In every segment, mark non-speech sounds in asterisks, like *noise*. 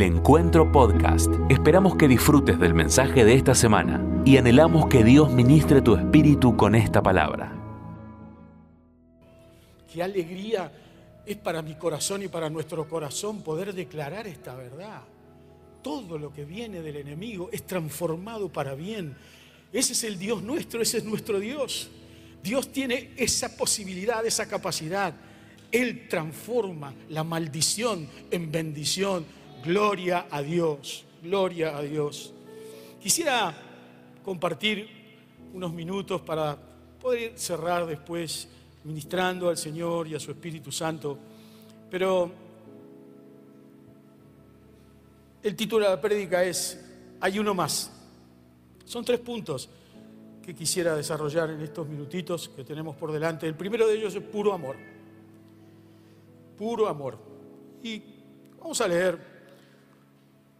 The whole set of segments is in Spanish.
El Encuentro Podcast. Esperamos que disfrutes del mensaje de esta semana y anhelamos que Dios ministre tu espíritu con esta palabra. Qué alegría es para mi corazón y para nuestro corazón poder declarar esta verdad. Todo lo que viene del enemigo es transformado para bien. Ese es el Dios nuestro, ese es nuestro Dios. Dios tiene esa posibilidad, esa capacidad. Él transforma la maldición en bendición. Gloria a Dios, gloria a Dios. Quisiera compartir unos minutos para poder cerrar después ministrando al Señor y a su Espíritu Santo. Pero el título de la prédica es Hay uno más. Son tres puntos que quisiera desarrollar en estos minutitos que tenemos por delante. El primero de ellos es puro amor. Puro amor. Y vamos a leer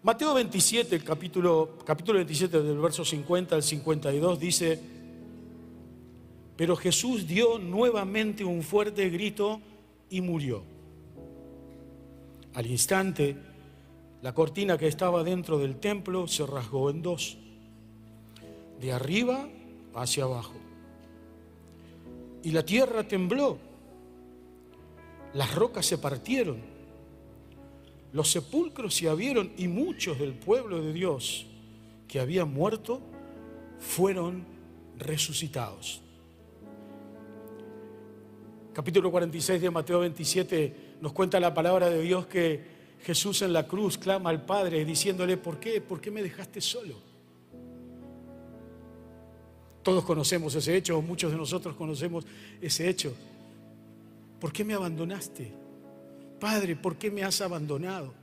Mateo 27, el capítulo, capítulo 27 del verso 50 al 52 dice, pero Jesús dio nuevamente un fuerte grito y murió. Al instante, la cortina que estaba dentro del templo se rasgó en dos, de arriba hacia abajo. Y la tierra tembló, las rocas se partieron, los sepulcros se abrieron y muchos del pueblo de Dios que habían muerto fueron resucitados. Capítulo 46 de Mateo 27 nos cuenta la palabra de Dios que Jesús en la cruz clama al Padre diciéndole, ¿por qué? ¿Por qué me dejaste solo? Todos conocemos ese hecho, o muchos de nosotros conocemos ese hecho. ¿Por qué me abandonaste? Padre, ¿por qué me has abandonado?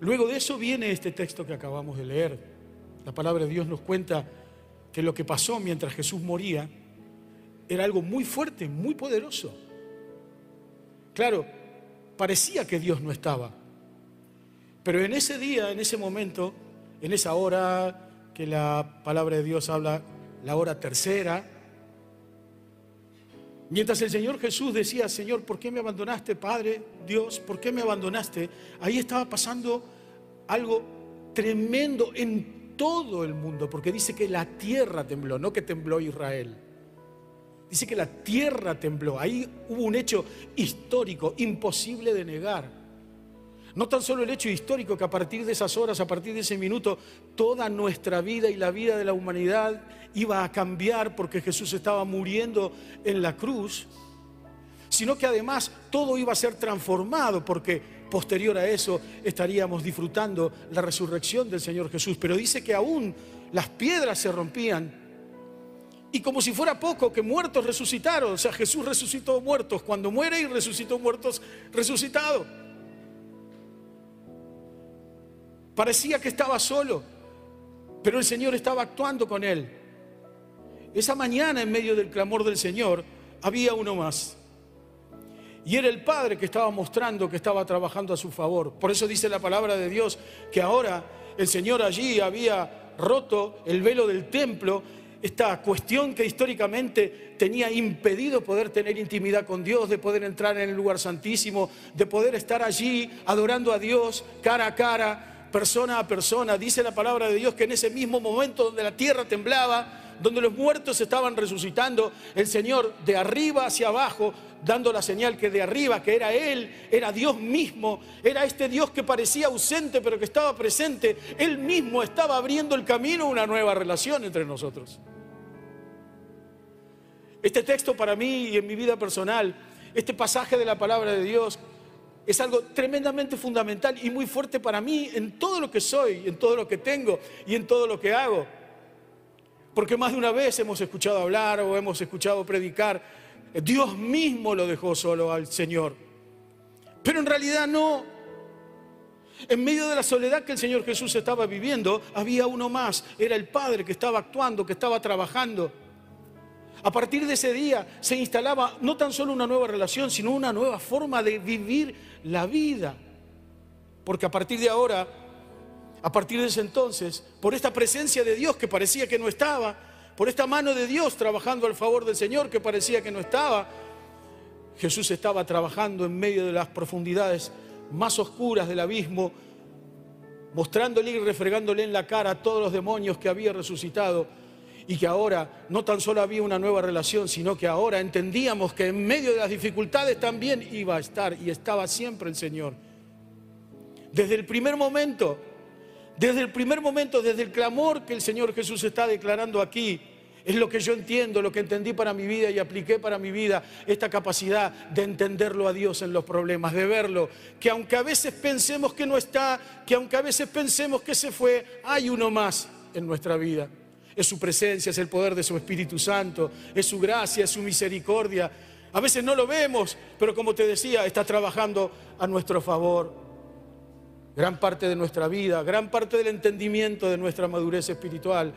Luego de eso viene este texto que acabamos de leer. La palabra de Dios nos cuenta que lo que pasó mientras Jesús moría era algo muy fuerte, muy poderoso. Claro, parecía que Dios no estaba. Pero en ese día, en ese momento, en esa hora, que la palabra de Dios habla la hora tercera. Mientras el Señor Jesús decía, Señor, ¿por qué me abandonaste, Padre, Dios? ¿Por qué me abandonaste? Ahí estaba pasando algo tremendo en todo el mundo, porque dice que la tierra tembló, no que tembló Israel. Dice que la tierra tembló. Ahí hubo un hecho histórico, imposible de negar. No tan solo el hecho histórico que a partir de esas horas, a partir de ese minuto, toda nuestra vida y la vida de la humanidad iba a cambiar porque Jesús estaba muriendo en la cruz, sino que además todo iba a ser transformado porque posterior a eso estaríamos disfrutando la resurrección del Señor Jesús. Pero dice que aún las piedras se rompían y como si fuera poco, que muertos resucitaron. O sea, Jesús resucitó muertos cuando muere y resucitó muertos resucitados. Parecía que estaba solo, pero el Señor estaba actuando con él. Esa mañana, en medio del clamor del Señor, había uno más. Y era el Padre que estaba mostrando que estaba trabajando a su favor. Por eso dice la palabra de Dios que ahora el Señor allí había roto el velo del templo, esta cuestión que históricamente tenía impedido poder tener intimidad con Dios, de poder entrar en el lugar santísimo, de poder estar allí adorando a Dios cara a cara, persona a persona. Dice la palabra de Dios que en ese mismo momento donde la tierra temblaba, donde los muertos estaban resucitando, el Señor de arriba hacia abajo, dando la señal que de arriba, que era Él, era Dios mismo, era este Dios que parecía ausente pero que estaba presente, Él mismo estaba abriendo el camino a una nueva relación entre nosotros. Este texto para mí y en mi vida personal, este pasaje de la palabra de Dios es algo tremendamente fundamental y muy fuerte para mí en todo lo que soy, en todo lo que tengo y en todo lo que hago. Porque más de una vez hemos escuchado hablar o hemos escuchado predicar, Dios mismo lo dejó solo al Señor. Pero en realidad no. En medio de la soledad que el Señor Jesús estaba viviendo, había uno más, era el Padre que estaba actuando, que estaba trabajando. A partir de ese día se instalaba no tan solo una nueva relación, sino una nueva forma de vivir la vida. Porque a partir de ahora, a partir de ese entonces, por esta presencia de Dios que parecía que no estaba, por esta mano de Dios trabajando al favor del Señor que parecía que no estaba, Jesús estaba trabajando en medio de las profundidades más oscuras del abismo, mostrándole y refregándole en la cara a todos los demonios que había resucitado y que ahora no tan solo había una nueva relación, sino que ahora entendíamos que en medio de las dificultades también iba a estar y estaba siempre el Señor. Desde el primer momento, desde el primer momento, desde el clamor que el Señor Jesús está declarando aquí, es lo que yo entiendo, lo que entendí para mi vida y apliqué para mi vida, esta capacidad de entenderlo a Dios en los problemas, de verlo, que aunque a veces pensemos que no está, que aunque a veces pensemos que se fue, hay uno más en nuestra vida. Es su presencia, es el poder de su Espíritu Santo, es su gracia, es su misericordia. A veces no lo vemos, pero como te decía, está trabajando a nuestro favor. Gran parte de nuestra vida, gran parte del entendimiento de nuestra madurez espiritual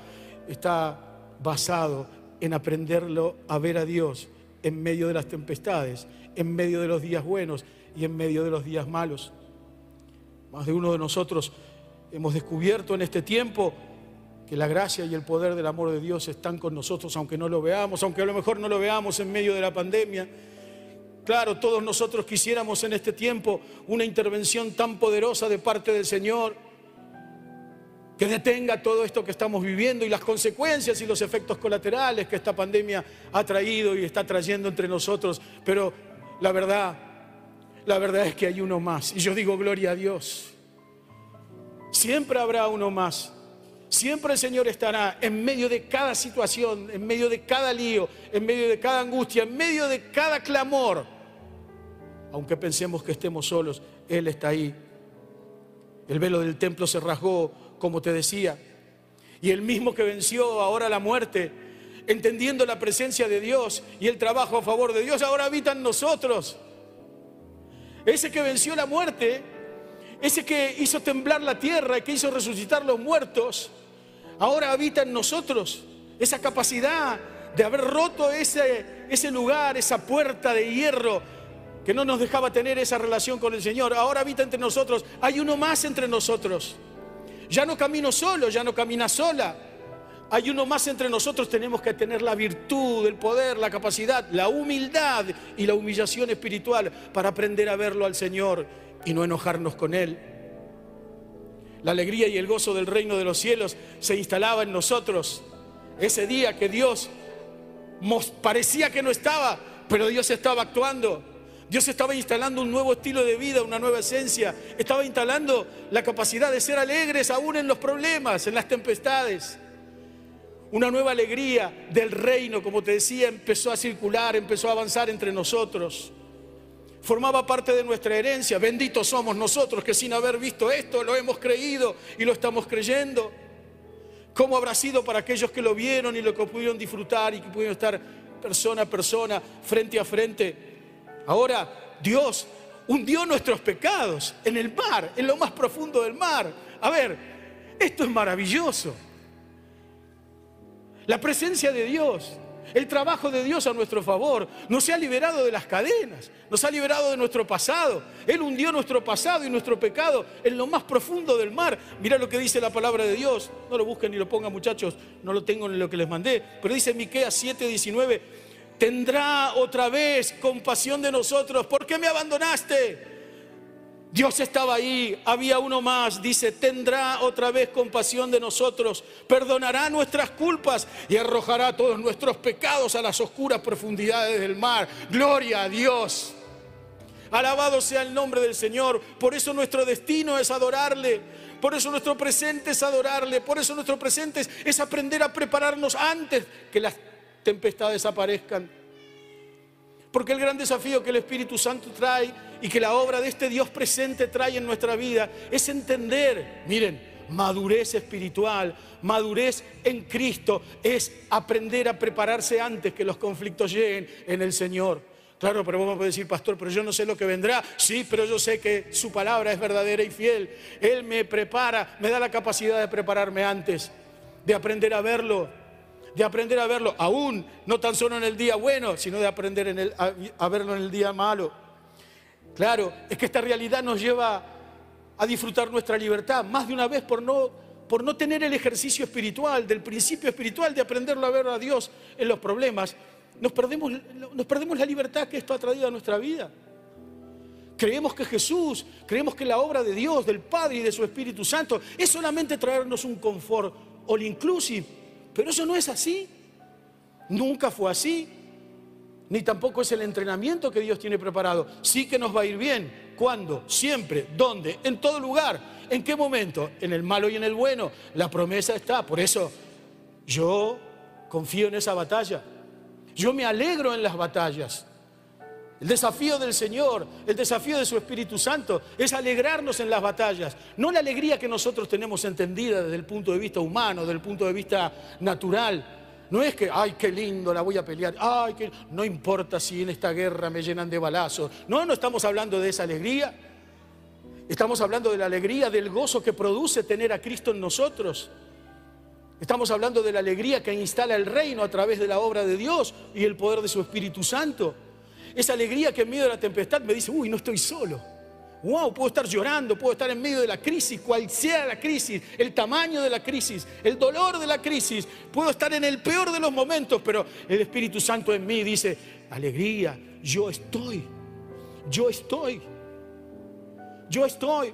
está basado en aprenderlo a ver a Dios en medio de las tempestades, en medio de los días buenos y en medio de los días malos. Más de uno de nosotros hemos descubierto en este tiempo que la gracia y el poder del amor de Dios están con nosotros, aunque no lo veamos, aunque a lo mejor no lo veamos en medio de la pandemia. Claro, todos nosotros quisiéramos en este tiempo una intervención tan poderosa de parte del Señor que detenga todo esto que estamos viviendo y las consecuencias y los efectos colaterales que esta pandemia ha traído y está trayendo entre nosotros. Pero la verdad, la verdad es que hay uno más. Y yo digo, gloria a Dios. Siempre habrá uno más. Siempre el Señor estará en medio de cada situación, en medio de cada lío, en medio de cada angustia, en medio de cada clamor. Aunque pensemos que estemos solos, Él está ahí. El velo del templo se rasgó como te decía. Y el mismo que venció ahora la muerte, entendiendo la presencia de Dios y el trabajo a favor de Dios, ahora habita en nosotros. Ese que venció la muerte, ese que hizo temblar la tierra y que hizo resucitar los muertos, ahora habita en nosotros. Esa capacidad de haber roto ese, ese lugar, esa puerta de hierro que no nos dejaba tener esa relación con el Señor, ahora habita entre nosotros. Hay uno más entre nosotros. Ya no camino solo, ya no camina sola. Hay uno más entre nosotros, tenemos que tener la virtud, el poder, la capacidad, la humildad y la humillación espiritual para aprender a verlo al Señor y no enojarnos con Él. La alegría y el gozo del reino de los cielos se instalaba en nosotros. Ese día que Dios parecía que no estaba, pero Dios estaba actuando. Dios estaba instalando un nuevo estilo de vida, una nueva esencia. Estaba instalando la capacidad de ser alegres aún en los problemas, en las tempestades. Una nueva alegría del reino, como te decía, empezó a circular, empezó a avanzar entre nosotros. Formaba parte de nuestra herencia. Benditos somos nosotros que sin haber visto esto lo hemos creído y lo estamos creyendo. ¿Cómo habrá sido para aquellos que lo vieron y lo que pudieron disfrutar y que pudieron estar persona a persona, frente a frente? Ahora Dios hundió nuestros pecados en el mar, en lo más profundo del mar. A ver, esto es maravilloso. La presencia de Dios, el trabajo de Dios a nuestro favor, nos ha liberado de las cadenas, nos ha liberado de nuestro pasado. Él hundió nuestro pasado y nuestro pecado en lo más profundo del mar. Mira lo que dice la palabra de Dios. No lo busquen ni lo pongan, muchachos, no lo tengo en lo que les mandé. Pero dice Miqueas 7:19 tendrá otra vez compasión de nosotros. ¿Por qué me abandonaste? Dios estaba ahí, había uno más, dice, tendrá otra vez compasión de nosotros, perdonará nuestras culpas y arrojará todos nuestros pecados a las oscuras profundidades del mar. Gloria a Dios. Alabado sea el nombre del Señor. Por eso nuestro destino es adorarle. Por eso nuestro presente es adorarle. Por eso nuestro presente es, aprender a prepararnos antes que las tempestades aparezcan. Porque el gran desafío que el Espíritu Santo trae y que la obra de este Dios presente trae en nuestra vida es entender, miren, madurez espiritual, madurez en Cristo, es aprender a prepararse antes que los conflictos lleguen en el Señor. Claro, pero vamos a decir, pastor, pero yo no sé lo que vendrá. Sí, pero yo sé que su palabra es verdadera y fiel. Él me prepara, me da la capacidad de prepararme antes, de aprender a verlo, de aprender a verlo, aún no tan solo en el día bueno, sino de aprender en el, a, verlo en el día malo. Claro, es que esta realidad nos lleva a disfrutar nuestra libertad, más de una vez por no, por no tener el ejercicio espiritual, del principio espiritual de aprenderlo a ver a Dios en los problemas, nos perdemos, nos perdemos la libertad que esto ha traído a nuestra vida. Creemos que Jesús, creemos que la obra de Dios, del Padre y de su Espíritu Santo es solamente traernos un confort all inclusive. Pero eso no es así. Nunca fue así. Ni tampoco es el entrenamiento que Dios tiene preparado. Sí que nos va a ir bien. ¿Cuándo? Siempre. ¿Dónde? En todo lugar. ¿En qué momento? En el malo y en el bueno. La promesa está. Por eso yo confío en esa batalla. Yo me alegro en las batallas. El desafío del Señor, el desafío de su Espíritu Santo es alegrarnos en las batallas. No la alegría que nosotros tenemos entendida desde el punto de vista humano, desde el punto de vista natural. No es que, ay, qué lindo, la voy a pelear. Ay, que no importa si en esta guerra me llenan de balazos. No, no estamos hablando de esa alegría. Estamos hablando de la alegría, del gozo que produce tener a Cristo en nosotros. Estamos hablando de la alegría que instala el reino a través de la obra de Dios y el poder de su Espíritu Santo. Esa alegría que en medio de la tempestad me dice, uy, no estoy solo. Wow, puedo estar llorando, puedo estar en medio de la crisis, cual sea la crisis, el tamaño de la crisis, el dolor de la crisis. Puedo estar en el peor de los momentos, pero el Espíritu Santo en mí dice, alegría, yo estoy, yo estoy, yo estoy.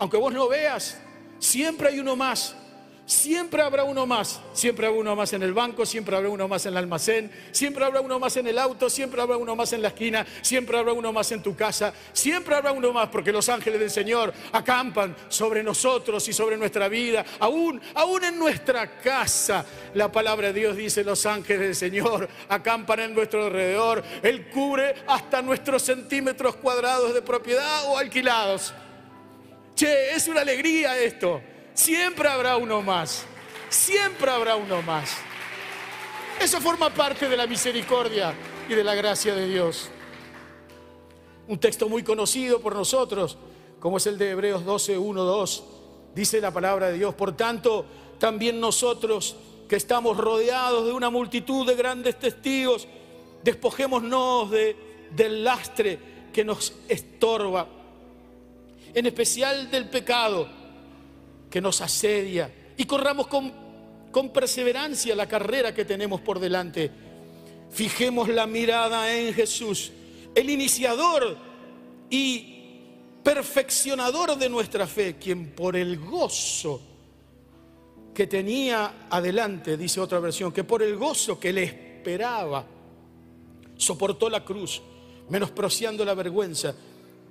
Aunque vos no veas, siempre hay uno más Siempre habrá uno más, siempre habrá uno más en el banco, siempre habrá uno más en el almacén, siempre habrá uno más en el auto, siempre habrá uno más en la esquina, siempre habrá uno más en tu casa, siempre habrá uno más porque los ángeles del Señor acampan sobre nosotros y sobre nuestra vida, aún, aún en nuestra casa. La palabra de Dios dice, los ángeles del Señor acampan en nuestro alrededor, Él cubre hasta nuestros centímetros cuadrados de propiedad o alquilados. Che, es una alegría esto. Siempre habrá uno más. Siempre habrá uno más. Eso forma parte de la misericordia y de la gracia de Dios. Un texto muy conocido por nosotros, como es el de Hebreos 12, 1, 2, dice la palabra de Dios. Por tanto, también nosotros que estamos rodeados de una multitud de grandes testigos, despojémonos de, del lastre que nos estorba, en especial del pecado que nos asedia y corramos con, con perseverancia la carrera que tenemos por delante. Fijemos la mirada en Jesús, el iniciador y perfeccionador de nuestra fe, quien por el gozo que tenía adelante, dice otra versión, que por el gozo que le esperaba, soportó la cruz, menospreciando la vergüenza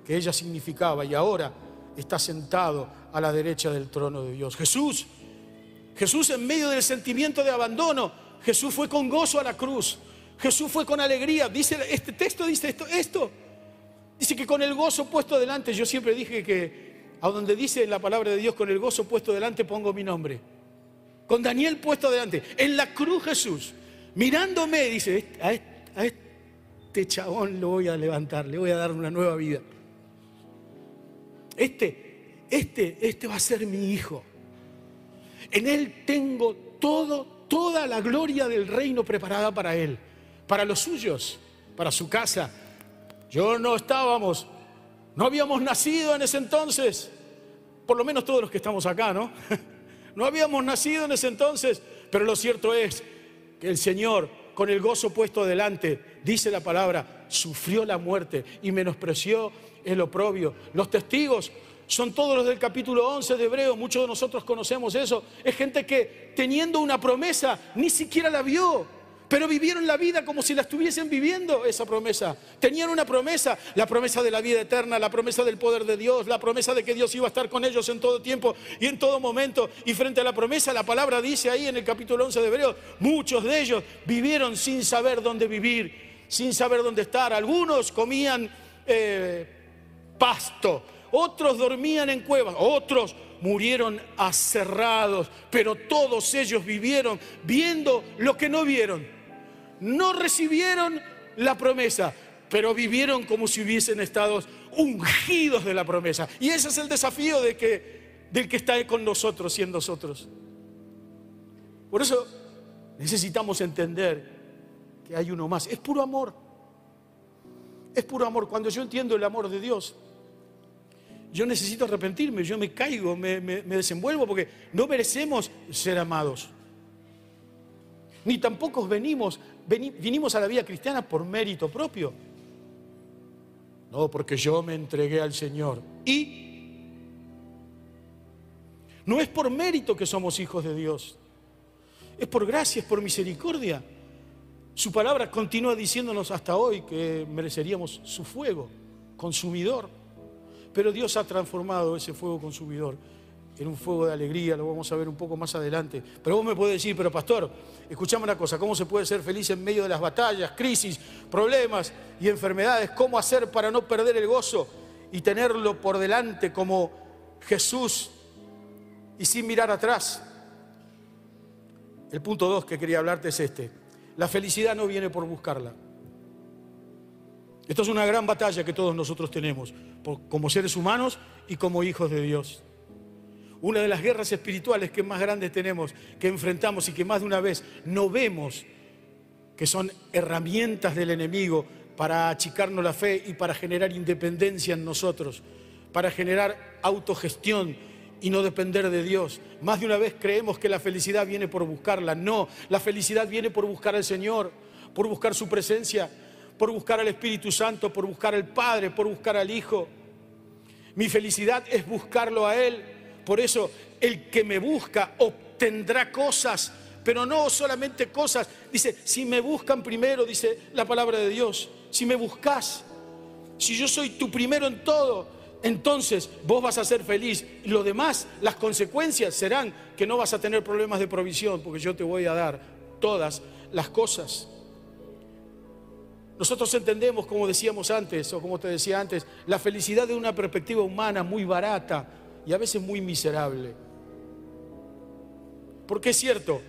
que ella significaba y ahora está sentado a la derecha del trono de Dios. Jesús, Jesús en medio del sentimiento de abandono, Jesús fue con gozo a la cruz. Jesús fue con alegría. Dice este texto dice esto, esto. Dice que con el gozo puesto delante, yo siempre dije que a donde dice la palabra de Dios con el gozo puesto delante pongo mi nombre. Con Daniel puesto delante, en la cruz Jesús, mirándome dice, a este chabón lo voy a levantar, le voy a dar una nueva vida. Este, este, este va a ser mi hijo. En él tengo todo, toda la gloria del reino preparada para él, para los suyos, para su casa. Yo no estábamos, no habíamos nacido en ese entonces, por lo menos todos los que estamos acá, ¿no? *laughs* No habíamos nacido en ese entonces, pero lo cierto es que el Señor, con el gozo puesto delante, dice la palabra, sufrió la muerte y menospreció el oprobio. Los testigos son todos los del capítulo 11 de Hebreo, muchos de nosotros conocemos eso. Es gente que teniendo una promesa ni siquiera la vio, pero vivieron la vida como si la estuviesen viviendo esa promesa. Tenían una promesa, la promesa de la vida eterna, la promesa del poder de Dios, la promesa de que Dios iba a estar con ellos en todo tiempo y en todo momento. Y frente a la promesa, la palabra dice ahí en el capítulo 11 de Hebreo, muchos de ellos vivieron sin saber dónde vivir, sin saber dónde estar. Algunos comían... Eh, pasto, otros dormían en cuevas, otros murieron aserrados, pero todos ellos vivieron viendo lo que no vieron. No recibieron la promesa, pero vivieron como si hubiesen estado ungidos de la promesa. Y ese es el desafío del que está con nosotros y en nosotros. Por eso necesitamos entender que hay uno más. Es puro amor. Es puro amor. Cuando yo entiendo el amor de Dios, yo necesito arrepentirme, yo me caigo, me, desenvuelvo porque no merecemos ser amados. Ni tampoco venimos, vinimos a la vida cristiana por mérito propio. No, porque yo me entregué al Señor. Y no es por mérito que somos hijos de Dios. Es por gracia, es por misericordia. Su palabra continúa diciéndonos hasta hoy que mereceríamos su fuego consumidor. Pero Dios ha transformado ese fuego consumidor en un fuego de alegría, lo vamos a ver un poco más adelante. Pero vos me puedes decir, pero pastor, escuchame una cosa, ¿cómo se puede ser feliz en medio de las batallas, crisis, problemas y enfermedades? ¿Cómo hacer para no perder el gozo y tenerlo por delante como Jesús y sin mirar atrás? El punto dos que quería hablarte es este. La felicidad no viene por buscarla. Esto es una gran batalla que todos nosotros tenemos, como seres humanos y como hijos de Dios. Una de las guerras espirituales que más grandes tenemos, que enfrentamos y que más de una vez no vemos, que son herramientas del enemigo para achicarnos la fe y para generar independencia en nosotros, para generar autogestión y no depender de Dios. Más de una vez creemos que la felicidad viene por buscarla. No, la felicidad viene por buscar al Señor, por buscar su presencia, por buscar al Espíritu Santo, por buscar al Padre, por buscar al Hijo. Mi felicidad es buscarlo a Él. Por eso el que me busca obtendrá cosas, pero no solamente cosas. Dice, si me buscan primero, dice la palabra de Dios, si me buscas, si yo soy tu primero en todo, entonces vos vas a ser feliz. Y lo demás, las consecuencias serán que no vas a tener problemas de provisión, porque yo te voy a dar todas las cosas. Nosotros entendemos, como decíamos antes, o como te decía antes, la felicidad de una perspectiva humana muy barata y a veces muy miserable. Porque es cierto,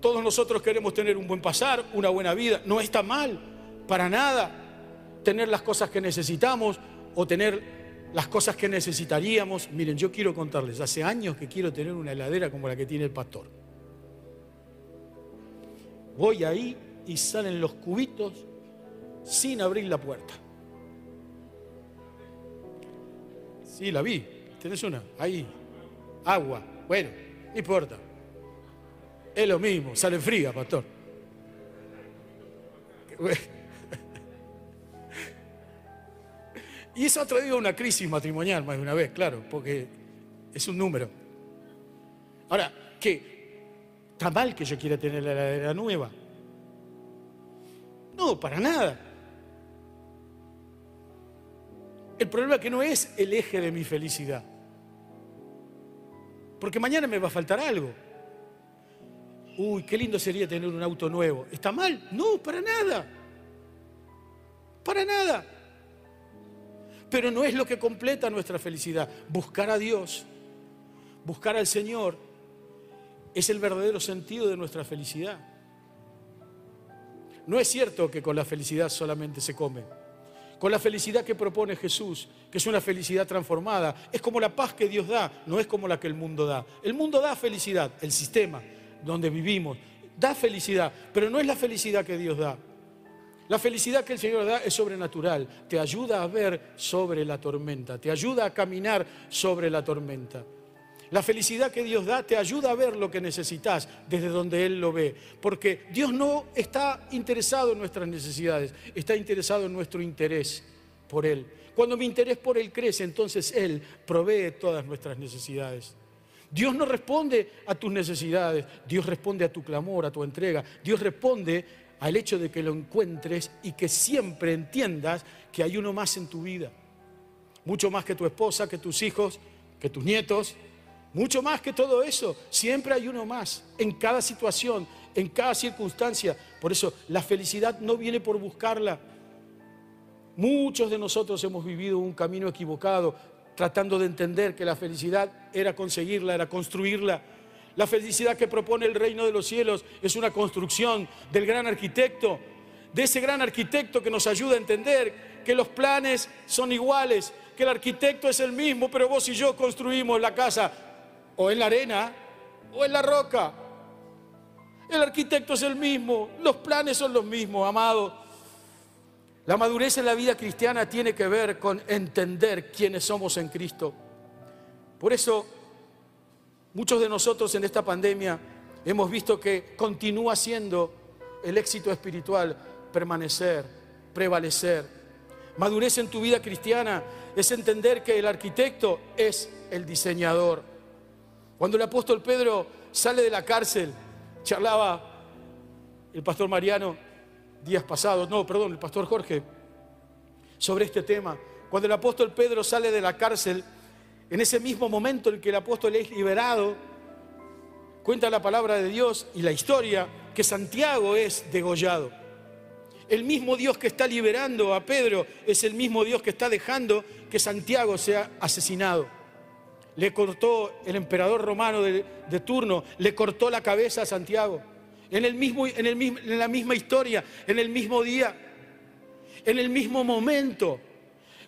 todos nosotros queremos tener un buen pasar, una buena vida. No está mal, para nada, tener las cosas que necesitamos o tener las cosas que necesitaríamos. Miren, yo quiero contarles, hace años que quiero tener una heladera como la que tiene el pastor. Voy ahí y salen los cubitos sin abrir la puerta. Sí, la vi. ¿Tenés una? Ahí. Agua. Bueno, no importa. Es lo mismo, sale fría, pastor. *laughs* Y eso ha traído una crisis matrimonial más de una vez, claro, porque es un número. Ahora, ¿qué? ¿Está mal que yo quiera tener la heladera nueva? No, para nada. El problema es que no es el eje de mi felicidad. Porque mañana me va a faltar algo. Uy, qué lindo sería tener un auto nuevo. ¿Está mal? No, para nada. Para nada. Pero no es lo que completa nuestra felicidad. Buscar a Dios, buscar al Señor, es el verdadero sentido de nuestra felicidad. No es cierto que con la felicidad solamente se come con la felicidad que propone Jesús, que es una felicidad transformada. Es como la paz que Dios da, no es como la que el mundo da. El mundo da felicidad, el sistema donde vivimos da felicidad, pero no es la felicidad que Dios da. La felicidad que el Señor da es sobrenatural, te ayuda a ver sobre la tormenta, te ayuda a caminar sobre la tormenta. La felicidad que Dios da te ayuda a ver lo que necesitas desde donde Él lo ve. Porque Dios no está interesado en nuestras necesidades, está interesado en nuestro interés por Él. Cuando mi interés por Él crece, entonces Él provee todas nuestras necesidades. Dios no responde a tus necesidades, Dios responde a tu clamor, a tu entrega. Dios responde al hecho de que lo encuentres y que siempre entiendas que hay uno más en tu vida. Mucho más que tu esposa, que tus hijos, que tus nietos, mucho más que todo eso, siempre hay uno más, en cada situación, en cada circunstancia. Por eso la felicidad no viene por buscarla. Muchos de nosotros hemos vivido un camino equivocado, tratando de entender que la felicidad era conseguirla, era construirla. La felicidad que propone el reino de los cielos es una construcción del gran arquitecto, de ese gran arquitecto que nos ayuda a entender que los planes son iguales, que el arquitecto es el mismo, pero vos y yo construimos la casa o en la arena o en la roca. El arquitecto es el mismo, los planes son los mismos, amado. La madurez en la vida cristiana tiene que ver con entender quiénes somos en Cristo. Por eso, muchos de nosotros en esta pandemia hemos visto que continúa siendo el éxito espiritual permanecer, prevalecer, Madurez en tu vida cristiana es entender que el arquitecto es el diseñador. Cuando el apóstol Pedro sale de la cárcel, charlaba el pastor Mariano días pasados, no, perdón, el pastor Jorge, sobre este tema. Cuando el apóstol Pedro sale de la cárcel, en ese mismo momento en que el apóstol es liberado, cuenta la palabra de Dios y la historia que Santiago es degollado. El mismo Dios que está liberando a Pedro es el mismo Dios que está dejando que Santiago sea asesinado. Le cortó el emperador romano de, turno, le cortó la cabeza a Santiago. En, el mismo, en, el en la misma historia, en el mismo día, en el mismo momento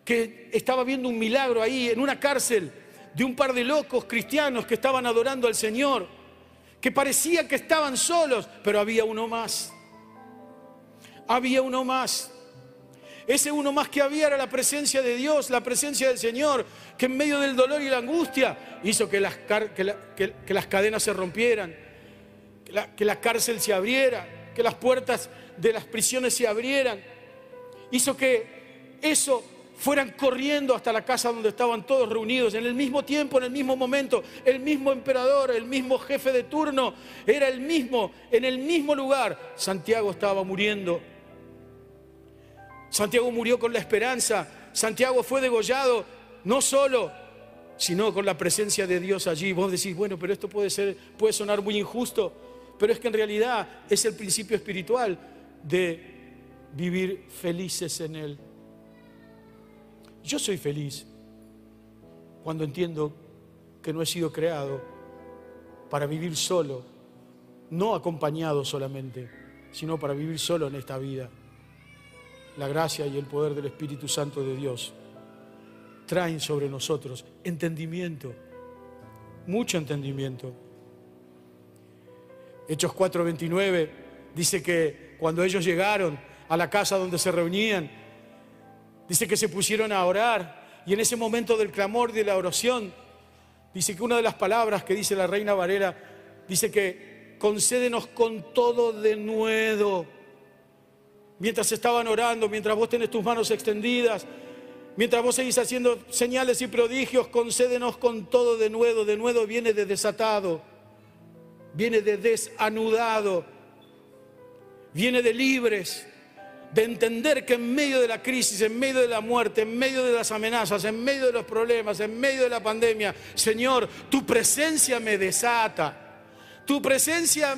que estaba viendo un milagro ahí en una cárcel de un par de locos cristianos que estaban adorando al Señor, que parecía que estaban solos, pero había uno más había uno más. Ese uno más que había era la presencia de Dios, la presencia del Señor, que en medio del dolor y la angustia hizo que las, que las cadenas se rompieran, que la cárcel se abriera, que las puertas de las prisiones se abrieran. Hizo que eso fueran corriendo hasta la casa donde estaban todos reunidos, en el mismo tiempo, en el mismo momento, el mismo emperador, el mismo jefe de turno, era el mismo, en el mismo lugar. Santiago estaba muriendo Santiago murió con la esperanza. Santiago fue degollado no solo, sino con la presencia de Dios allí. Vos decís, bueno, pero esto puede ser, puede sonar muy injusto, pero es que en realidad es el principio espiritual de vivir felices en Él. Yo soy feliz cuando entiendo que no he sido creado para vivir solo, no acompañado solamente, sino para vivir solo en esta vida la gracia y el poder del Espíritu Santo de Dios traen sobre nosotros entendimiento, mucho entendimiento. Hechos 4:29 dice que cuando ellos llegaron a la casa donde se reunían, dice que se pusieron a orar y en ese momento del clamor de la oración, dice que una de las palabras que dice la reina Varela, dice que concédenos con todo de nuevo mientras estaban orando, mientras vos tenés tus manos extendidas, mientras vos seguís haciendo señales y prodigios, concédenos con todo de nuevo. De nuevo viene de desatado, viene de desanudado, viene de libres, de entender que en medio de la crisis, en medio de la muerte, en medio de las amenazas, en medio de los problemas, en medio de la pandemia, Señor, tu presencia me desata. Tu presencia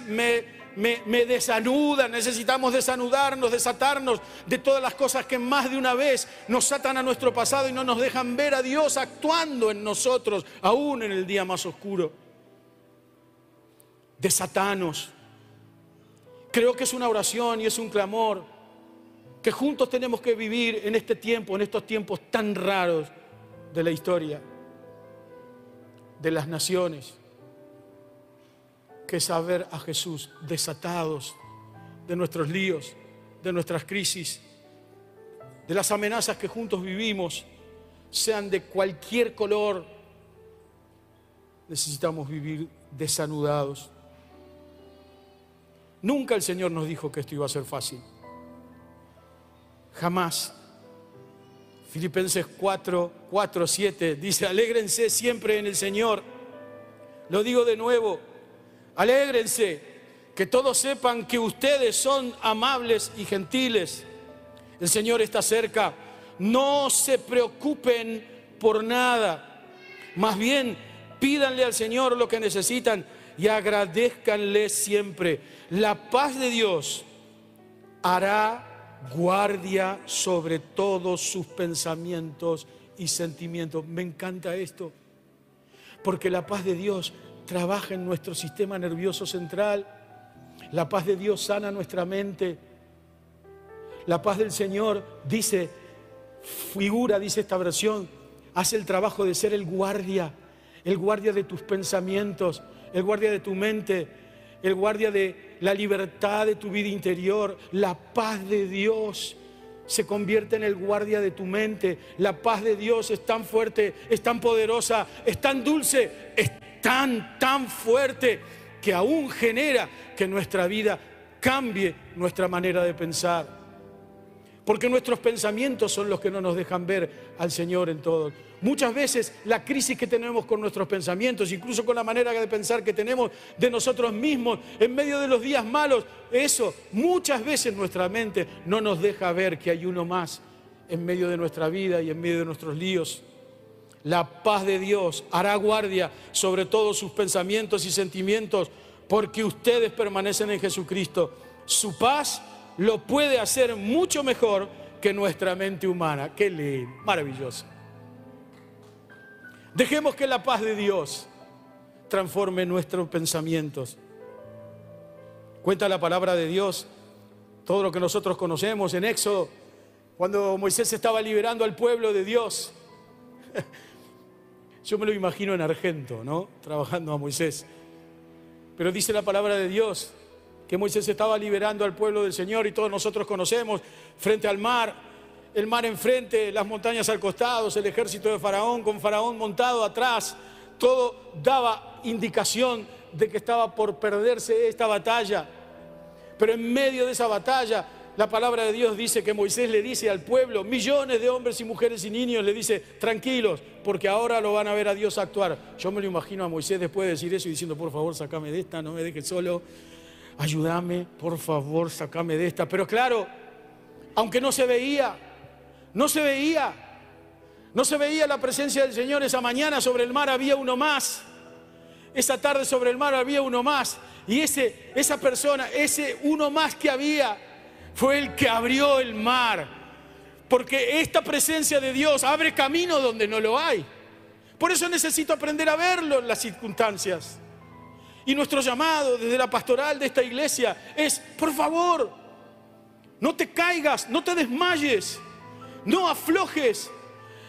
me desanuda, necesitamos desanudarnos, desatarnos de todas las cosas que más de una vez nos atan a nuestro pasado y no nos dejan ver a Dios actuando en nosotros, aún en el día más oscuro. Desatanos. Creo que es una oración y es un clamor que juntos tenemos que vivir en este tiempo, en estos tiempos tan raros de la historia, de las naciones que saber a Jesús desatados de nuestros líos, de nuestras crisis, de las amenazas que juntos vivimos, sean de cualquier color. Necesitamos vivir desanudados. Nunca el Señor nos dijo que esto iba a ser fácil. Jamás. Filipenses 4, 4, 7 dice, alégrense siempre en el Señor. Lo digo de nuevo, Alégrense, que todos sepan que ustedes son amables y gentiles. El Señor está cerca. No se preocupen por nada. Más bien, pídanle al Señor lo que necesitan y agradezcanle siempre. La paz de Dios hará guardia sobre todos sus pensamientos y sentimientos. Me encanta esto, porque la paz de Dios trabaja en nuestro sistema nervioso central. La paz de Dios sana nuestra mente. La paz del Señor dice, figura, dice esta versión, hace el trabajo de ser el guardia, el guardia de tus pensamientos, el guardia de tu mente, el guardia de la libertad de tu vida interior. La paz de Dios se convierte en el guardia de tu mente. La paz de Dios es tan fuerte, es tan poderosa, es tan dulce, tan, tan fuerte que aún genera que nuestra vida cambie nuestra manera de pensar. porque nuestros pensamientos son los que no nos dejan ver al Señor en todo. Muchas veces la crisis que tenemos con nuestros pensamientos, incluso con la manera de pensar que tenemos de nosotros mismos en medio de los días malos, eso muchas veces nuestra mente no nos deja ver que hay uno más en medio de nuestra vida y en medio de nuestros líos. La paz de Dios hará guardia sobre todos sus pensamientos y sentimientos porque ustedes permanecen en Jesucristo. Su paz lo puede hacer mucho mejor que nuestra mente humana. Qué lindo, maravilloso. Dejemos que la paz de Dios transforme nuestros pensamientos. Cuenta la palabra de Dios, todo lo que nosotros conocemos en Éxodo, cuando Moisés estaba liberando al pueblo de Dios. *laughs* Yo me lo imagino en Argento, ¿no? Trabajando a Moisés. Pero dice la palabra de Dios que Moisés estaba liberando al pueblo del Señor y todos nosotros conocemos, frente al mar, el mar enfrente, las montañas al costado, el ejército de Faraón con Faraón montado atrás, todo daba indicación de que estaba por perderse esta batalla. Pero en medio de esa batalla, la palabra de Dios dice que Moisés le dice al pueblo, millones de hombres y mujeres y niños, le dice, tranquilos, porque ahora lo van a ver a Dios actuar. Yo me lo imagino a Moisés después de decir eso y diciendo, por favor, sacame de esta, no me dejes solo ayúdame, por favor, sacame de esta. Pero claro, aunque no se veía, no se veía, no se veía la presencia del Señor esa mañana sobre el mar había uno más. Esa tarde sobre el mar había uno más. Y ese, esa persona, ese uno más que había, fue el que abrió el mar. Porque esta presencia de Dios abre camino donde no lo hay. Por eso necesito aprender a verlo en las circunstancias. Y nuestro llamado desde la pastoral de esta iglesia es, por favor, no te caigas, no te desmayes, no aflojes.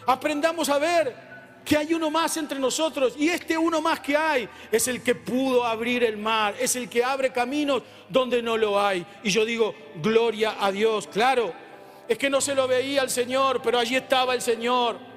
Aprendamos a ver que hay uno más entre nosotros y este uno más que hay es el que pudo abrir el mar, es el que abre caminos donde no lo hay. Y yo digo, gloria a Dios, claro, es que no se lo veía al Señor, pero allí estaba el Señor.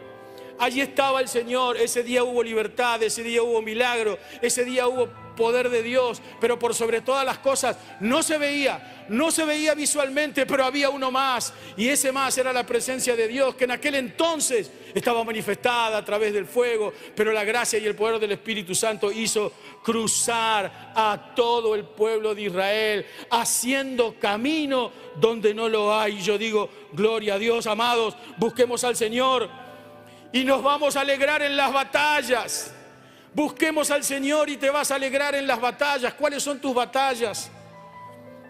Allí estaba el Señor, ese día hubo libertad, ese día hubo milagro, ese día hubo poder de Dios, pero por sobre todas las cosas no se veía, no se veía visualmente, pero había uno más, y ese más era la presencia de Dios, que en aquel entonces estaba manifestada a través del fuego, pero la gracia y el poder del Espíritu Santo hizo cruzar a todo el pueblo de Israel, haciendo camino donde no lo hay. Yo digo, gloria a Dios, amados, busquemos al Señor y nos vamos a alegrar en las batallas. Busquemos al Señor y te vas a alegrar en las batallas. ¿Cuáles son tus batallas?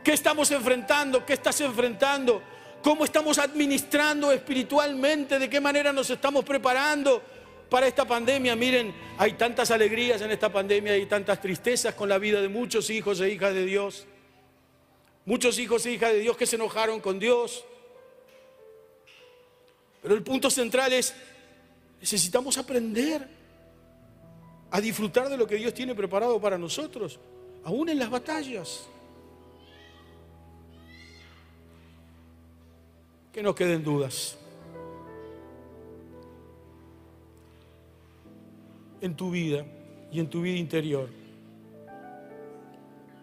¿Qué estamos enfrentando? ¿Qué estás enfrentando? ¿Cómo estamos administrando espiritualmente? ¿De qué manera nos estamos preparando para esta pandemia? Miren, hay tantas alegrías en esta pandemia y tantas tristezas con la vida de muchos hijos e hijas de Dios. Muchos hijos e hijas de Dios que se enojaron con Dios. Pero el punto central es, necesitamos aprender a disfrutar de lo que Dios tiene preparado para nosotros, aún en las batallas. Que no queden dudas. En tu vida y en tu vida interior,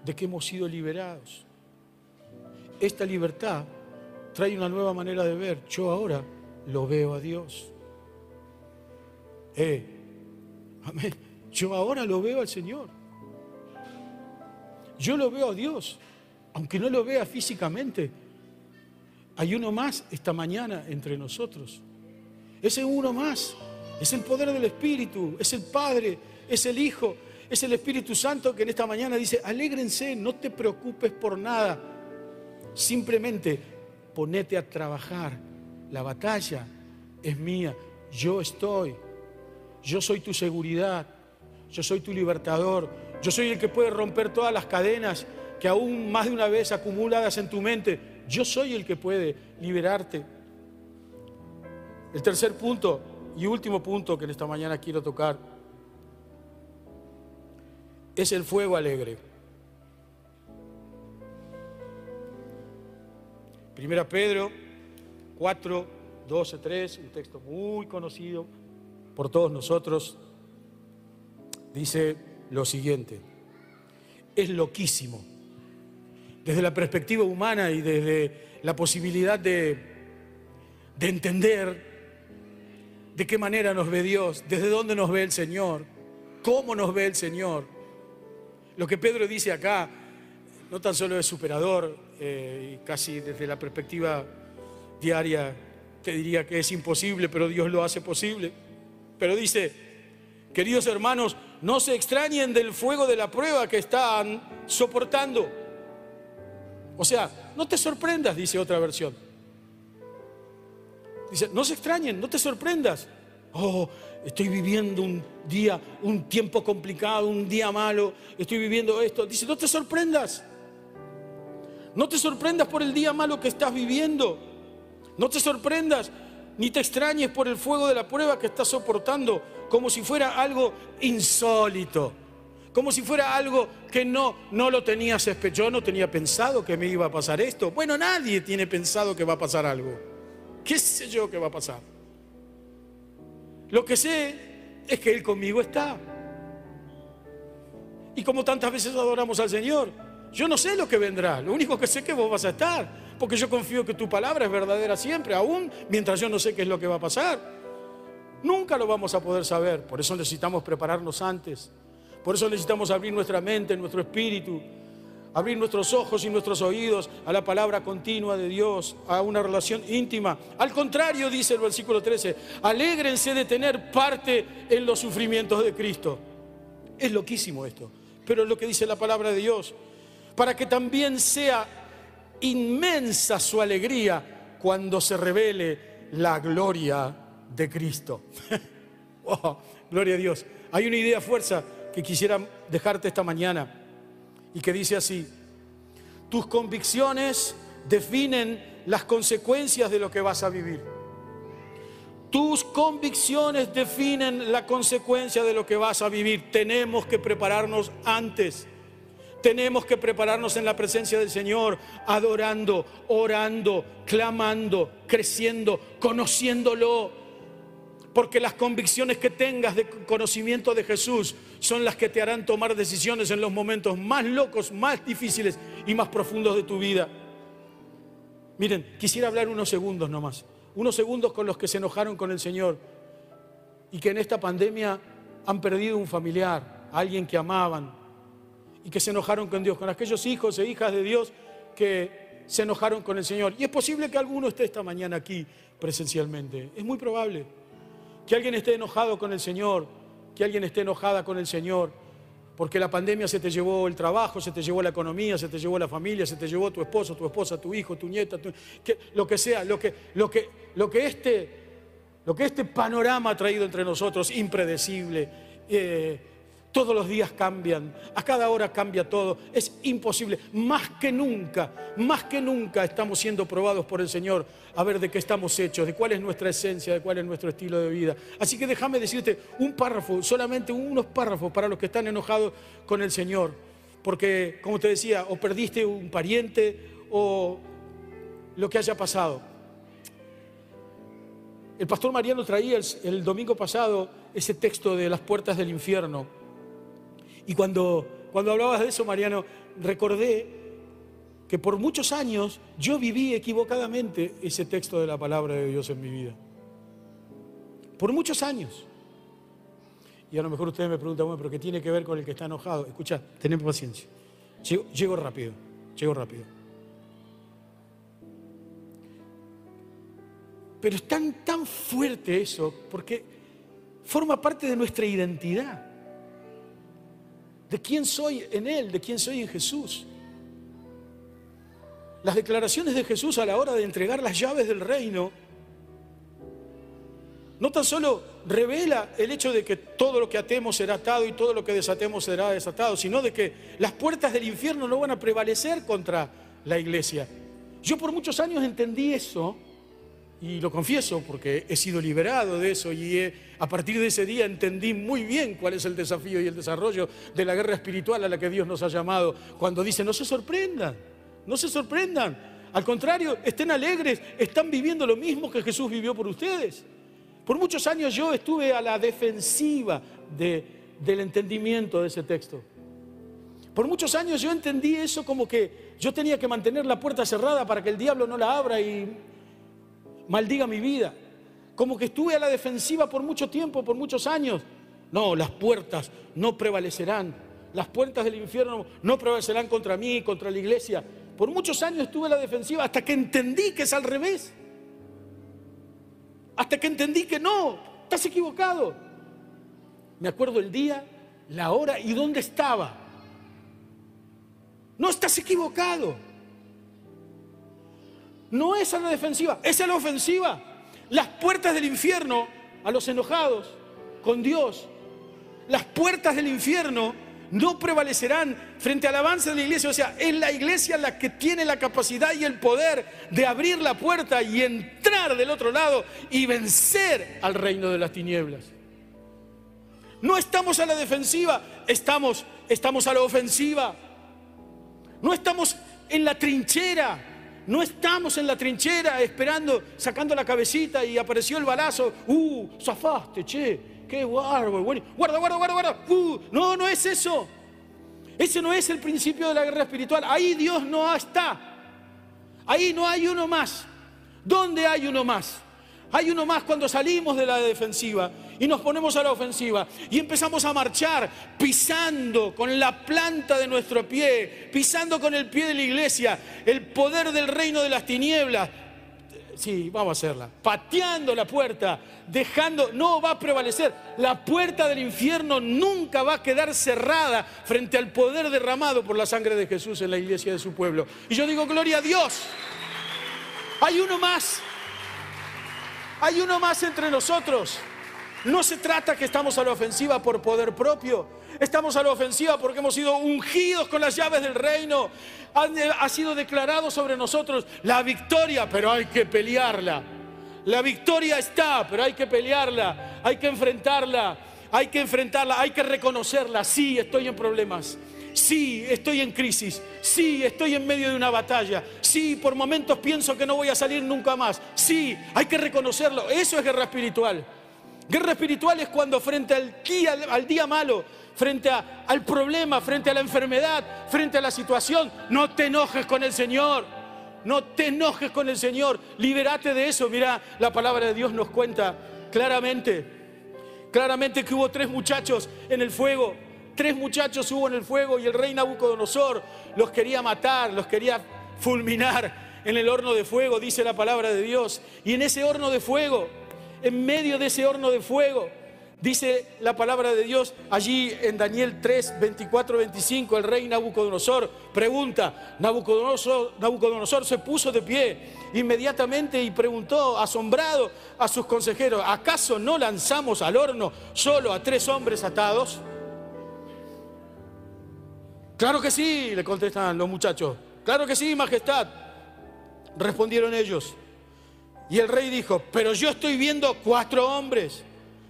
de que hemos sido liberados. Esta libertad trae una nueva manera de ver. Yo ahora lo veo a Dios. Eh, amén. Yo ahora lo veo al Señor. Yo lo veo a Dios, aunque no lo vea físicamente. Hay uno más esta mañana entre nosotros. Ese uno más es el poder del Espíritu, es el Padre, es el Hijo, es el Espíritu Santo que en esta mañana dice, alégrense, no te preocupes por nada. Simplemente ponete a trabajar. La batalla es mía. Yo estoy. Yo soy tu seguridad yo soy tu libertador, yo soy el que puede romper todas las cadenas que aún más de una vez acumuladas en tu mente, yo soy el que puede liberarte. El tercer punto y último punto que en esta mañana quiero tocar es el fuego alegre. Primera Pedro 4, 12, 3, un texto muy conocido por todos nosotros dice lo siguiente, es loquísimo, desde la perspectiva humana y desde la posibilidad de, de entender de qué manera nos ve Dios, desde dónde nos ve el Señor, cómo nos ve el Señor. Lo que Pedro dice acá no tan solo es superador, eh, y casi desde la perspectiva diaria te diría que es imposible, pero Dios lo hace posible. Pero dice, queridos hermanos, no se extrañen del fuego de la prueba que están soportando. O sea, no te sorprendas, dice otra versión. Dice, no se extrañen, no te sorprendas. Oh, estoy viviendo un día, un tiempo complicado, un día malo, estoy viviendo esto. Dice, no te sorprendas. No te sorprendas por el día malo que estás viviendo. No te sorprendas ni te extrañes por el fuego de la prueba que estás soportando, como si fuera algo insólito, como si fuera algo que no, no lo tenías Yo no tenía pensado que me iba a pasar esto. Bueno, nadie tiene pensado que va a pasar algo. ¿Qué sé yo que va a pasar? Lo que sé es que Él conmigo está. Y como tantas veces adoramos al Señor, yo no sé lo que vendrá, lo único que sé es que vos vas a estar, porque yo confío que tu palabra es verdadera siempre, aún mientras yo no sé qué es lo que va a pasar. Nunca lo vamos a poder saber, por eso necesitamos prepararnos antes, por eso necesitamos abrir nuestra mente, nuestro espíritu, abrir nuestros ojos y nuestros oídos a la palabra continua de Dios, a una relación íntima. Al contrario, dice el versículo 13, alégrense de tener parte en los sufrimientos de Cristo. Es loquísimo esto, pero es lo que dice la palabra de Dios para que también sea inmensa su alegría cuando se revele la gloria de Cristo. *laughs* Oh, gloria a Dios. Hay una idea fuerza que quisiera dejarte esta mañana y que dice así, tus convicciones definen las consecuencias de lo que vas a vivir. Tus convicciones definen la consecuencia de lo que vas a vivir. Tenemos que prepararnos antes. Tenemos que prepararnos en la presencia del Señor, adorando, orando, clamando, creciendo, conociéndolo. Porque las convicciones que tengas de conocimiento de Jesús son las que te harán tomar decisiones en los momentos más locos, más difíciles y más profundos de tu vida. Miren, quisiera hablar unos segundos nomás. Unos segundos con los que se enojaron con el Señor y que en esta pandemia han perdido un familiar, alguien que amaban, y que se enojaron con Dios, con aquellos hijos e hijas de Dios que se enojaron con el Señor. Y es posible que alguno esté esta mañana aquí presencialmente. Es muy probable que alguien esté enojado con el Señor, que alguien esté enojada con el Señor, porque la pandemia se te llevó el trabajo, se te llevó la economía, se te llevó la familia, se te llevó tu esposo, tu esposa, tu hijo, tu nieta, lo que sea, lo que, lo que, lo que, este, lo que este panorama ha traído entre nosotros, impredecible. Eh, todos los días cambian, a cada hora cambia todo. Es imposible. Más que nunca, más que nunca estamos siendo probados por el Señor a ver de qué estamos hechos, de cuál es nuestra esencia, de cuál es nuestro estilo de vida. Así que déjame decirte un párrafo, solamente unos párrafos para los que están enojados con el Señor. Porque, como te decía, o perdiste un pariente o lo que haya pasado. El pastor Mariano traía el, el domingo pasado ese texto de las puertas del infierno y cuando, cuando hablabas de eso, Mariano, recordé que por muchos años yo viví equivocadamente ese texto de la palabra de Dios en mi vida. Por muchos años. Y a lo mejor ustedes me preguntan, bueno, pero ¿qué tiene que ver con el que está enojado? Escucha, tened paciencia. Llego, llego rápido, llego rápido. Pero es tan, tan fuerte eso, porque forma parte de nuestra identidad de quién soy en Él, de quién soy en Jesús. Las declaraciones de Jesús a la hora de entregar las llaves del reino no tan solo revela el hecho de que todo lo que atemos será atado y todo lo que desatemos será desatado, sino de que las puertas del infierno no van a prevalecer contra la iglesia. Yo por muchos años entendí eso y lo confieso porque he sido liberado de eso y a partir de ese día entendí muy bien cuál es el desafío y el desarrollo de la guerra espiritual a la que Dios nos ha llamado. Cuando dice, no se sorprendan, no se sorprendan. Al contrario, estén alegres, están viviendo lo mismo que Jesús vivió por ustedes. Por muchos años yo estuve a la defensiva del entendimiento de ese texto. Por muchos años yo entendí eso como que yo tenía que mantener la puerta cerrada para que el diablo no la abra y maldiga mi vida, como que estuve a la defensiva por mucho tiempo, por muchos años. No, las puertas no prevalecerán. Las puertas del infierno no prevalecerán contra mí, contra la iglesia. Por muchos años estuve a la defensiva hasta que entendí que es al revés. Hasta que entendí que no, estás equivocado. Me acuerdo el día, la hora y dónde estaba. No estás equivocado. No es a la defensiva, es a la ofensiva. Las puertas del infierno a los enojados con Dios. Las puertas del infierno no prevalecerán frente al avance de la iglesia. O sea, es la iglesia la que tiene la capacidad y el poder de abrir la puerta y entrar del otro lado y vencer al reino de las tinieblas. No estamos a la defensiva, estamos, estamos a la ofensiva. No estamos en la trinchera. No estamos en la trinchera esperando, sacando la cabecita y apareció el balazo. ¡Uh! Zafaste, che qué bárbaro, bueno, guarda, guarda, guarda, guarda. Uh, no, no es eso. Ese no es el principio de la guerra espiritual. Ahí Dios no está. Ahí no hay uno más. ¿Dónde hay uno más? Hay uno más cuando salimos de la defensiva y nos ponemos a la ofensiva y empezamos a marchar pisando con la planta de nuestro pie, pisando con el pie de la iglesia, el poder del reino de las tinieblas, sí, vamos a hacerla, pateando la puerta, dejando, no va a prevalecer. La puerta del infierno nunca va a quedar cerrada frente al poder derramado por la sangre de Jesús en la iglesia de su pueblo. Y yo digo, gloria a Dios. Hay uno más. Hay uno más entre nosotros. No se trata que estamos a la ofensiva por poder propio. Estamos a la ofensiva porque hemos sido ungidos con las llaves del reino. Ha, sido declarado sobre nosotros la victoria, pero hay que pelearla. La victoria está, pero hay que pelearla, hay que enfrentarla, hay que enfrentarla, hay que reconocerla. Sí, estoy en problemas. Sí, estoy en crisis. Sí, estoy en medio de una batalla. Sí, por momentos pienso que no voy a salir nunca más. Sí, hay que reconocerlo. Eso es guerra espiritual. Guerra espiritual es cuando frente al día, al día malo, frente al problema, frente a la enfermedad, frente a la situación, no te enojes con el Señor. No te enojes con el Señor. Libérate de eso. Mira, la palabra de Dios nos cuenta claramente, claramente que hubo tres muchachos en el fuego. Tres muchachos hubo en el fuego y el rey Nabucodonosor los quería matar, los quería fulminar en el horno de fuego, dice la palabra de Dios. Y en ese horno de fuego en medio de ese horno de fuego. Dice la palabra de Dios allí en Daniel 3, 24, 25, el rey Nabucodonosor pregunta, Nabucodonosor, se puso de pie inmediatamente y preguntó, asombrado a sus consejeros, ¿acaso no lanzamos al horno solo a tres hombres atados? Claro que sí, le contestan los muchachos, claro que sí, majestad, respondieron ellos. Y el rey dijo, pero yo estoy viendo cuatro hombres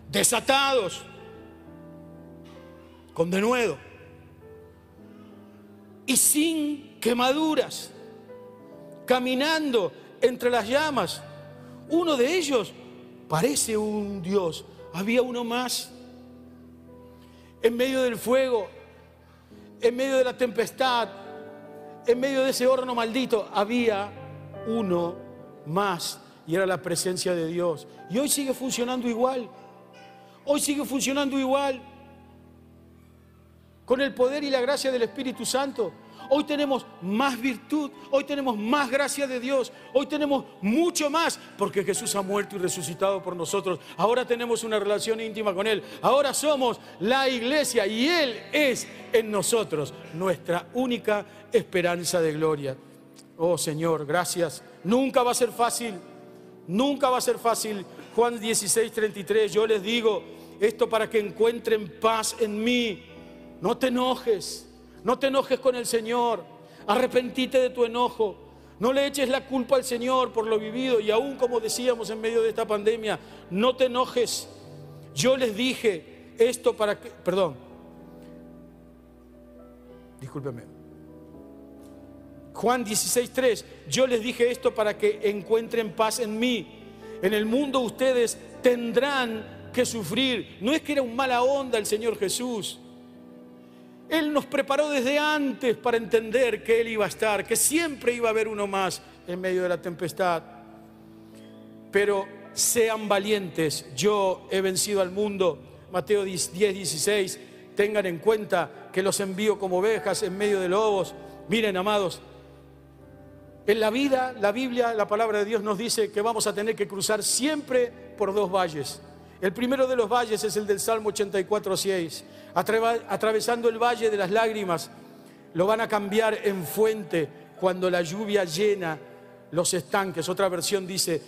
desatados, con denuedo y sin quemaduras, caminando entre las llamas. Uno de ellos parece un Dios. Había uno más. En medio del fuego, en medio de la tempestad, en medio de ese horno maldito, había uno más y era la presencia de Dios. Y hoy sigue funcionando igual. Hoy sigue funcionando igual. Con el poder y la gracia del Espíritu Santo. Hoy tenemos más virtud, hoy tenemos más gracia de Dios, hoy tenemos mucho más porque Jesús ha muerto y resucitado por nosotros. Ahora tenemos una relación íntima con Él. Ahora somos la iglesia y Él es en nosotros nuestra única esperanza de gloria. Oh Señor, gracias. Nunca va a ser fácil. Nunca va a ser fácil. Juan 16, 33, yo les digo esto para que encuentren paz en mí. No te enojes, no te enojes con el Señor. Arrepentite de tu enojo. No le eches la culpa al Señor por lo vivido y aún como decíamos en medio de esta pandemia, no te enojes. Yo les dije esto para que, perdón, discúlpeme. Juan 16.3, yo les dije esto para que encuentren paz en mí. En el mundo ustedes tendrán que sufrir. No es que era un mala onda el Señor Jesús. Él nos preparó desde antes para entender que Él iba a estar, que siempre iba a haber uno más en medio de la tempestad. pero sean valientes, yo he vencido al mundo. Mateo 10, 16, tengan en cuenta que los envío como ovejas en medio de lobos. Miren, amados, en la vida, la Biblia, la palabra de Dios nos dice que vamos a tener que cruzar siempre por dos valles. El primero de los valles es el del Salmo 84, 6. Atravesando el valle de las lágrimas, lo van a cambiar en fuente cuando la lluvia llena los estanques. Otra versión dice,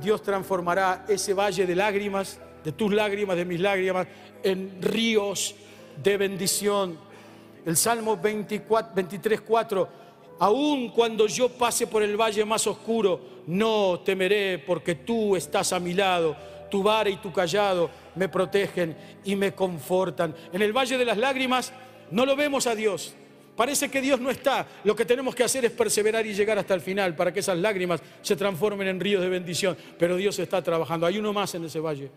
Dios transformará ese valle de lágrimas, de tus lágrimas, de mis lágrimas, en ríos de bendición. El Salmo 24, 23, 4, aun cuando yo pase por el valle más oscuro, no temeré porque tú estás a mi lado, tu vara y tu callado me protegen y me confortan. En el valle de las lágrimas no lo vemos a Dios, Parece que Dios no está. Lo que tenemos que hacer es perseverar y llegar hasta el final para que esas lágrimas se transformen en ríos de bendición. Pero Dios está trabajando. Hay uno más en ese valle.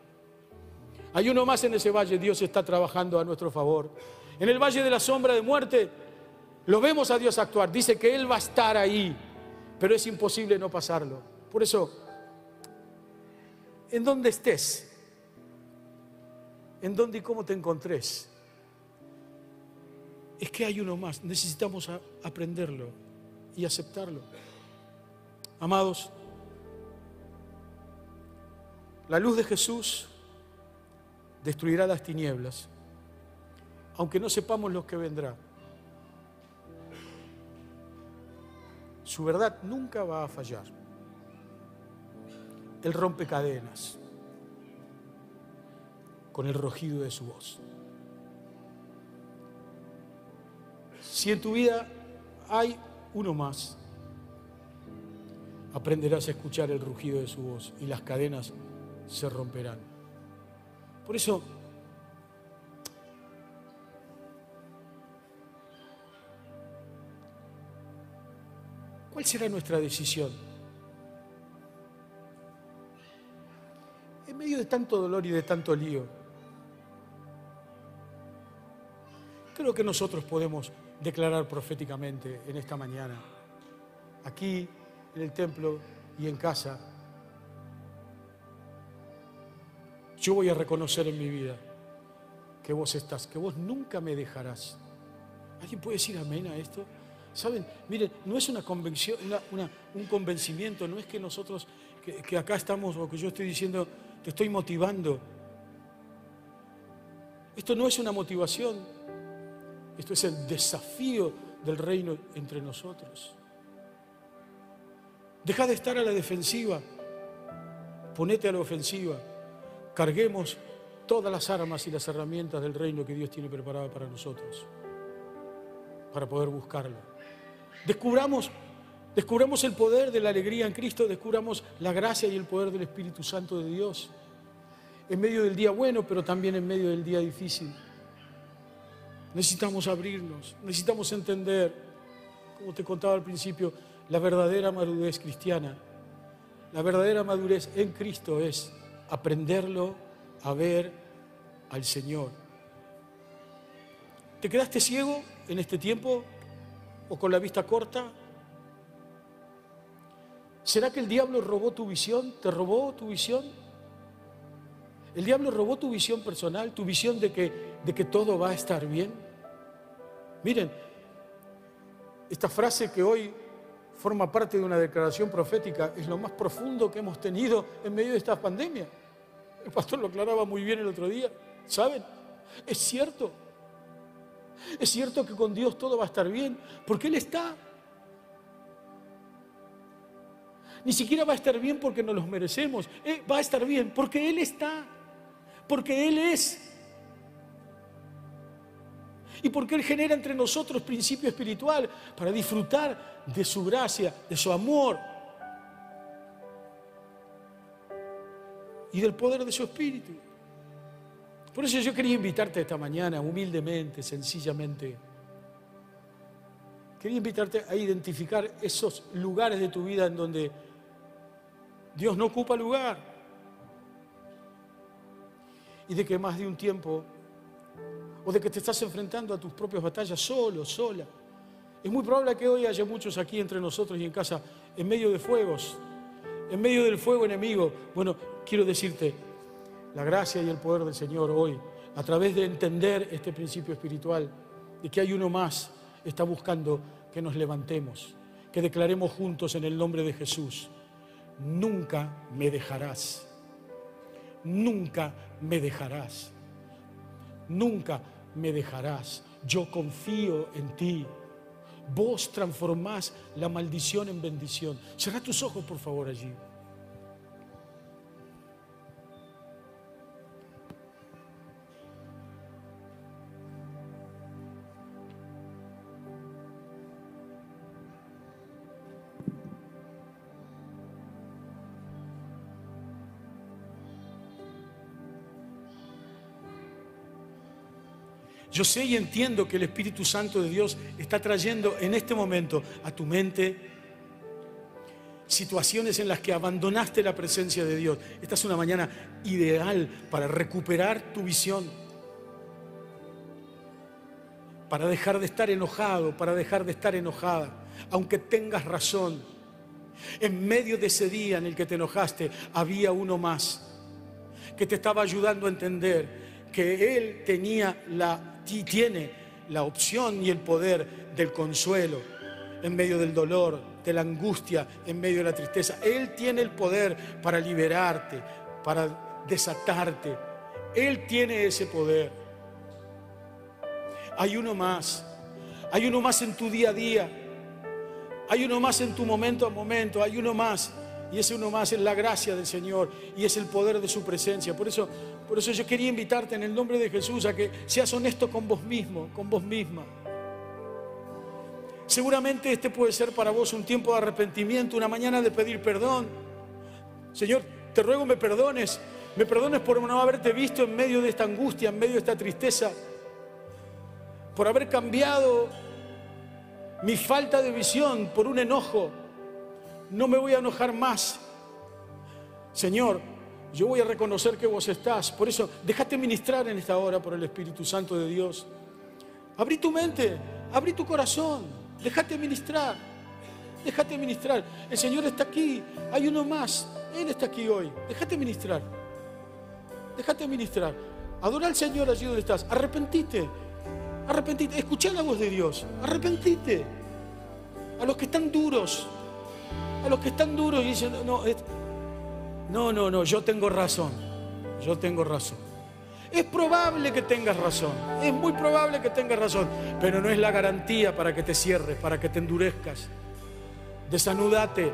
Hay uno más en ese valle. Dios está trabajando a nuestro favor. En el valle de la sombra de muerte lo vemos a Dios actuar. Dice que Él va a estar ahí. Pero es imposible no pasarlo. Por eso, en donde estés, en dónde y cómo te encontres, es que hay uno más. Necesitamos aprenderlo y aceptarlo. Amados, la luz de Jesús destruirá las tinieblas, aunque no sepamos lo que vendrá. Su verdad nunca va a fallar. Él rompe cadenas con el rugido de su voz. Si en tu vida hay uno más, aprenderás a escuchar el rugido de su voz y las cadenas se romperán. Por eso, ¿cuál será nuestra decisión? En medio de tanto dolor y de tanto lío, creo que nosotros podemos declarar proféticamente en esta mañana, aquí en el templo y en casa. Yo voy a reconocer en mi vida que vos estás, que vos nunca me dejarás. ¿Alguien puede decir amén a esto? Saben, miren, no es una convención, un convencimiento, no es que nosotros, que, que acá estamos o que yo estoy diciendo, te estoy motivando. Esto no es una motivación, esto es el desafío del reino entre nosotros. Deja de estar a la defensiva, ponete a la ofensiva, carguemos todas las armas y las herramientas del reino que Dios tiene preparado para nosotros, para poder buscarlo. Descubramos, descubramos el poder de la alegría en Cristo, descubramos la gracia y el poder del Espíritu Santo de Dios, en medio del día bueno, pero también en medio del día difícil. Necesitamos abrirnos, necesitamos entender, como te contaba al principio, la verdadera madurez cristiana. La verdadera madurez en Cristo es aprenderlo a ver al Señor. ¿Te quedaste ciego en este tiempo o con la vista corta? ¿Será que el diablo robó tu visión? ¿Te robó tu visión? ¿El diablo robó tu visión personal, tu visión de que, de que todo va a estar bien? Miren, esta frase que hoy forma parte de una declaración profética es lo más profundo que hemos tenido en medio de esta pandemia. El pastor lo aclaraba muy bien el otro día. ¿Saben? Es cierto. Es cierto que con Dios todo va a estar bien, porque Él está. Ni siquiera va a estar bien porque nos los merecemos. Eh, va a estar bien porque Él está. Porque Él es y porque Él genera entre nosotros principio espiritual para disfrutar de su gracia, de su amor y del poder de su espíritu. Por eso yo quería invitarte esta mañana, humildemente, sencillamente. Quería invitarte a identificar esos lugares de tu vida en donde Dios no ocupa lugar. Y de que más de un tiempo o de que te estás enfrentando a tus propias batallas solo, sola. Es muy probable que hoy haya muchos aquí entre nosotros y en casa en medio de fuegos, en medio del fuego enemigo. Bueno, quiero decirte, la gracia y el poder del Señor hoy, a través de entender este principio espiritual, de que hay uno más, está buscando que nos levantemos, que declaremos juntos en el nombre de Jesús, nunca me dejarás, nunca me dejarás, nunca me dejarás, yo confío en ti. Vos transformás la maldición en bendición. Cierra tus ojos, por favor, allí. Yo sé y entiendo que el Espíritu Santo de Dios está trayendo en este momento a tu mente situaciones en las que abandonaste la presencia de Dios. Esta es una mañana ideal para recuperar tu visión, para dejar de estar enojado, para dejar de estar enojada, aunque tengas razón. En medio de ese día en el que te enojaste, había uno más que te estaba ayudando a entender que Él tenía la y tiene la opción y el poder del consuelo en medio del dolor, de la angustia, en medio de la tristeza. Él tiene el poder para liberarte, para desatarte. Él tiene ese poder. Hay uno más. Hay uno más en tu día a día. Hay uno más en tu momento a momento. Hay uno más. Y ese uno más es la gracia del Señor y es el poder de su presencia. Por eso por eso yo quería invitarte en el nombre de Jesús a que seas honesto con vos mismo, con vos misma. Seguramente este puede ser para vos un tiempo de arrepentimiento, una mañana de pedir perdón. Señor, te ruego me perdones, me perdones por no haberte visto en medio de esta angustia, en medio de esta tristeza, por haber cambiado mi falta de visión por un enojo. No me voy a enojar más. Señor, yo voy a reconocer que vos estás. Por eso, déjate ministrar en esta hora por el Espíritu Santo de Dios. Abrí tu mente, abrí tu corazón, déjate ministrar, déjate ministrar. El Señor está aquí, hay uno más, Él está aquí hoy. Déjate ministrar, déjate ministrar. Adora al Señor allí donde estás. Arrepentite, arrepentite. Escucha la voz de Dios, arrepentite. A los que están duros, a los que están duros y dicen, no, no, no, no, yo tengo razón. Yo tengo razón. Es probable que tengas razón, es muy probable que tengas razón, pero no es la garantía para que te cierres, para que te endurezcas. Desanudate,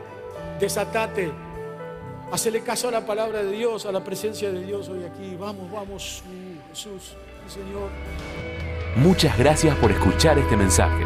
desatate, hacele caso a la palabra de Dios, a la presencia de Dios hoy aquí. Vamos, vamos, Jesús, Señor. Muchas gracias por escuchar este mensaje.